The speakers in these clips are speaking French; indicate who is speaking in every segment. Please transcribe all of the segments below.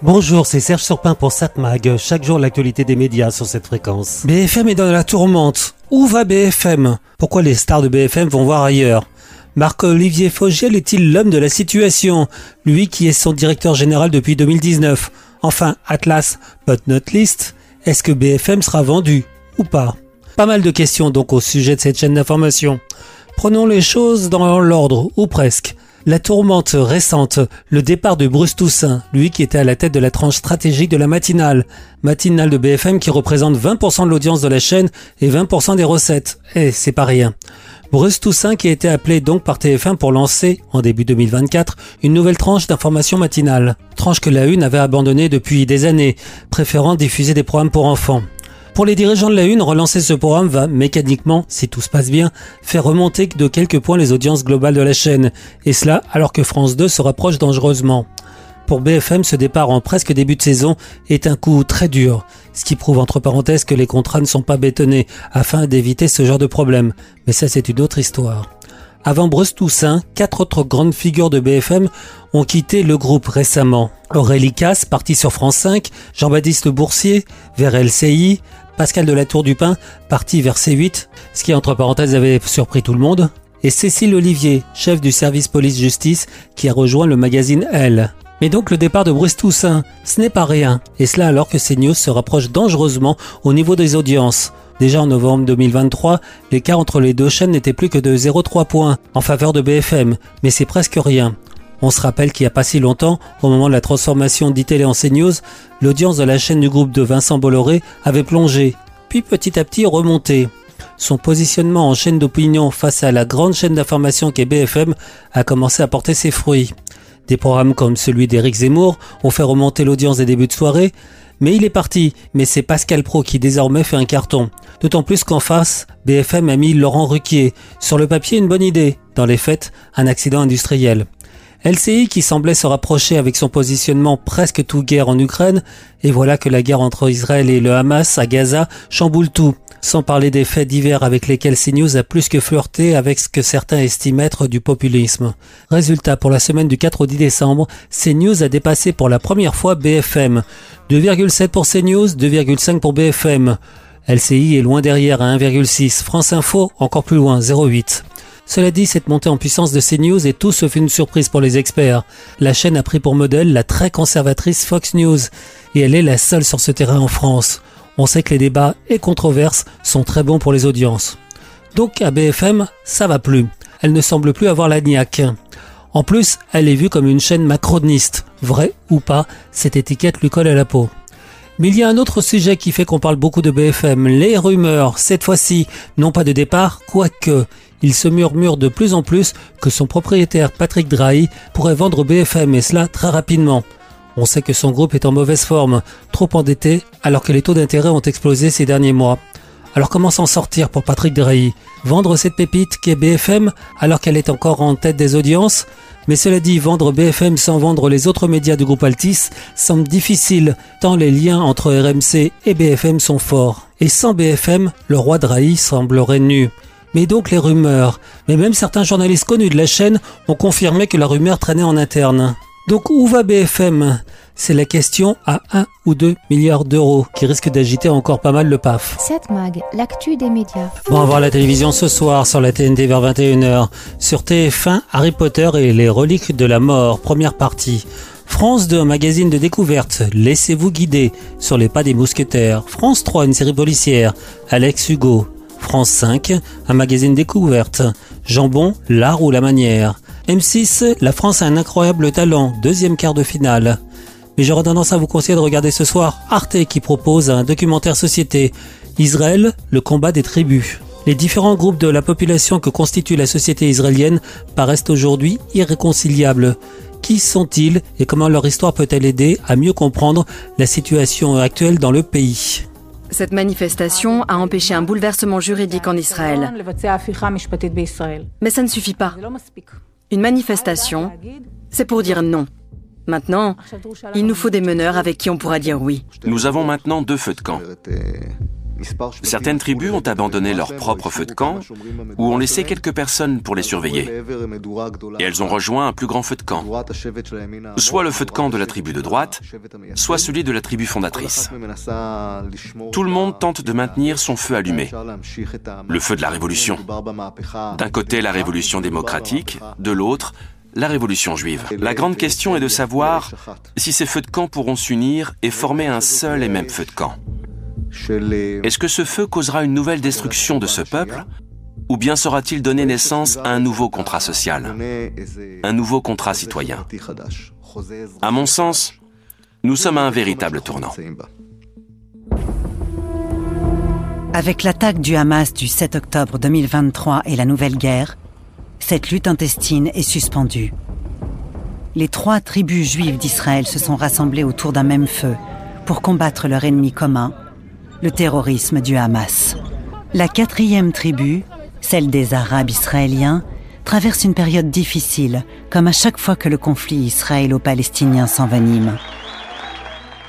Speaker 1: Bonjour, c'est Serge Surpin pour Satmag. Chaque jour, l'actualité des médias sur cette fréquence. BFM est dans la tourmente. Où va BFM Pourquoi les stars de BFM vont voir ailleurs? Marc-Olivier Fogiel est-il l'homme de la situation? Lui qui est son directeur général depuis 2019. Enfin, Atlas, but not least, est-ce que BFM sera vendu ou pas? Pas mal de questions donc au sujet de cette chaîne d'information. Prenons les choses dans l'ordre, ou presque. La tourmente récente, le départ de Bruce Toussaint, lui qui était à la tête de la tranche stratégique de la matinale, matinale de BFM qui représente 20% de l'audience de la chaîne et 20% des recettes. Eh, c'est pas rien. Bruce Toussaint qui a été appelé donc par TF1 pour lancer, en début 2024, une nouvelle tranche d'information matinale. Tranche que la Une avait abandonnée depuis des années, préférant diffuser des programmes pour enfants. Pour les dirigeants de la Une, relancer ce programme va mécaniquement, si tout se passe bien, faire remonter de quelques points les audiences globales de la chaîne, et cela alors que France 2 se rapproche dangereusement. Pour BFM, ce départ en presque début de saison est un coup très dur, ce qui prouve entre parenthèses que les contrats ne sont pas bétonnés afin d'éviter ce genre de problème. Mais ça c'est une autre histoire. Avant Bruce Toussaint, quatre autres grandes figures de BFM ont quitté le groupe récemment. Aurélie Casse, parti sur France 5, Jean-Baptiste Boursier, vers LCI, Pascal de la Tour du Pin, parti vers C8, ce qui entre parenthèses avait surpris tout le monde, et Cécile Olivier, chef du service police-justice, qui a rejoint le magazine Elle. Mais donc le départ de Bruce Toussaint, ce n'est pas rien, et cela alors que CNews se rapproche dangereusement au niveau des audiences. Déjà en novembre 2023, l'écart entre les deux chaînes n'était plus que de 0,3 points en faveur de BFM, mais c'est presque rien. On se rappelle qu'il n'y a pas si longtemps, au moment de la transformation d'ITélé en CNews, l'audience de la chaîne du groupe de Vincent Bolloré avait plongé, puis petit à petit remonté. Son positionnement en chaîne d'opinion face à la grande chaîne d'information qu'est BFM a commencé à porter ses fruits. Des programmes comme celui d'Éric Zemmour ont fait remonter l'audience des débuts de soirée, mais il est parti, mais c'est Pascal Pro qui désormais fait un carton. D'autant plus qu'en face, BFM a mis Laurent Ruquier. Sur le papier, une bonne idée. Dans les faits, un accident industriel. LCI qui semblait se rapprocher avec son positionnement presque tout guerre en Ukraine, et voilà que la guerre entre Israël et le Hamas à Gaza chamboule tout, sans parler des faits divers avec lesquels CNews a plus que flirté avec ce que certains estiment être du populisme. Résultat, pour la semaine du 4 au 10 décembre, CNews a dépassé pour la première fois BFM. 2,7 pour CNews, 2,5 pour BFM. LCI est loin derrière à 1,6. France Info encore plus loin, 0,8. Cela dit, cette montée en puissance de CNews est tout sauf une surprise pour les experts. La chaîne a pris pour modèle la très conservatrice Fox News, et elle est la seule sur ce terrain en France. On sait que les débats et controverses sont très bons pour les audiences. Donc à BFM, ça va plus. Elle ne semble plus avoir la niaque. En plus, elle est vue comme une chaîne macroniste. Vrai ou pas, cette étiquette lui colle à la peau. Mais il y a un autre sujet qui fait qu'on parle beaucoup de BFM, les rumeurs. Cette fois-ci, non pas de départ, quoique il se murmure de plus en plus que son propriétaire Patrick Drahi pourrait vendre BFM et cela très rapidement. On sait que son groupe est en mauvaise forme, trop endetté, alors que les taux d'intérêt ont explosé ces derniers mois. Alors comment s'en sortir pour Patrick Drahi Vendre cette pépite qui est BFM alors qu'elle est encore en tête des audiences? Mais cela dit, vendre BFM sans vendre les autres médias du groupe Altis semble difficile, tant les liens entre RMC et BFM sont forts. Et sans BFM, le roi Drahi semblerait nu mais donc les rumeurs. Mais même certains journalistes connus de la chaîne ont confirmé que la rumeur traînait en interne. Donc où va BFM C'est la question à 1 ou 2 milliards d'euros qui risque d'agiter encore pas mal le PAF.
Speaker 2: 7 mag, l'actu des médias.
Speaker 1: Bon, à voir la télévision ce soir sur la TNT vers 21h. Sur TF1, Harry Potter et les reliques de la mort, première partie. France 2, un magazine de découverte, Laissez-vous guider sur les pas des mousquetaires. France 3, une série policière, Alex Hugo. France 5, un magazine découverte. Jambon, l'art ou la manière. M6, la France a un incroyable talent, deuxième quart de finale. Mais j'aurais tendance à vous conseiller de regarder ce soir Arte qui propose un documentaire société. Israël, le combat des tribus. Les différents groupes de la population que constitue la société israélienne paraissent aujourd'hui irréconciliables. Qui sont-ils et comment leur histoire peut-elle aider à mieux comprendre la situation actuelle dans le pays?
Speaker 3: Cette manifestation a empêché un bouleversement juridique en Israël. Mais ça ne suffit pas. Une manifestation, c'est pour dire non. Maintenant, il nous faut des meneurs avec qui on pourra dire oui.
Speaker 4: Nous avons maintenant deux feux de camp. Certaines tribus ont abandonné leur propre feu de camp ou ont laissé quelques personnes pour les surveiller. Et elles ont rejoint un plus grand feu de camp, soit le feu de camp de la tribu de droite, soit celui de la tribu fondatrice. Tout le monde tente de maintenir son feu allumé, le feu de la révolution. D'un côté, la révolution démocratique, de l'autre, la révolution juive. La grande question est de savoir si ces feux de camp pourront s'unir et former un seul et même feu de camp. Est-ce que ce feu causera une nouvelle destruction de ce peuple ou bien saura-t-il donner naissance à un nouveau contrat social, un nouveau contrat citoyen? À mon sens, nous sommes à un véritable tournant.
Speaker 5: Avec l'attaque du Hamas du 7 octobre 2023 et la nouvelle guerre, cette lutte intestine est suspendue. Les trois tribus juives d'Israël se sont rassemblées autour d'un même feu pour combattre leur ennemi commun, le terrorisme du Hamas. La quatrième tribu, celle des Arabes israéliens, traverse une période difficile, comme à chaque fois que le conflit israélo-palestinien s'envenime.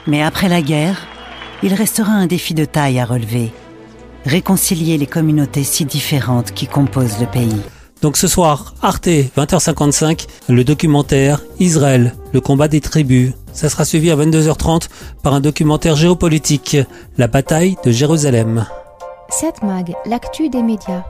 Speaker 5: Mais après la guerre, il restera un défi de taille à relever. Réconcilier les communautés si différentes qui composent le pays.
Speaker 1: Donc ce soir, Arte, 20h55, le documentaire Israël, le combat des tribus. Ça sera suivi à 22h30 par un documentaire géopolitique, la bataille de Jérusalem.
Speaker 2: Cette mag, l'actu des médias.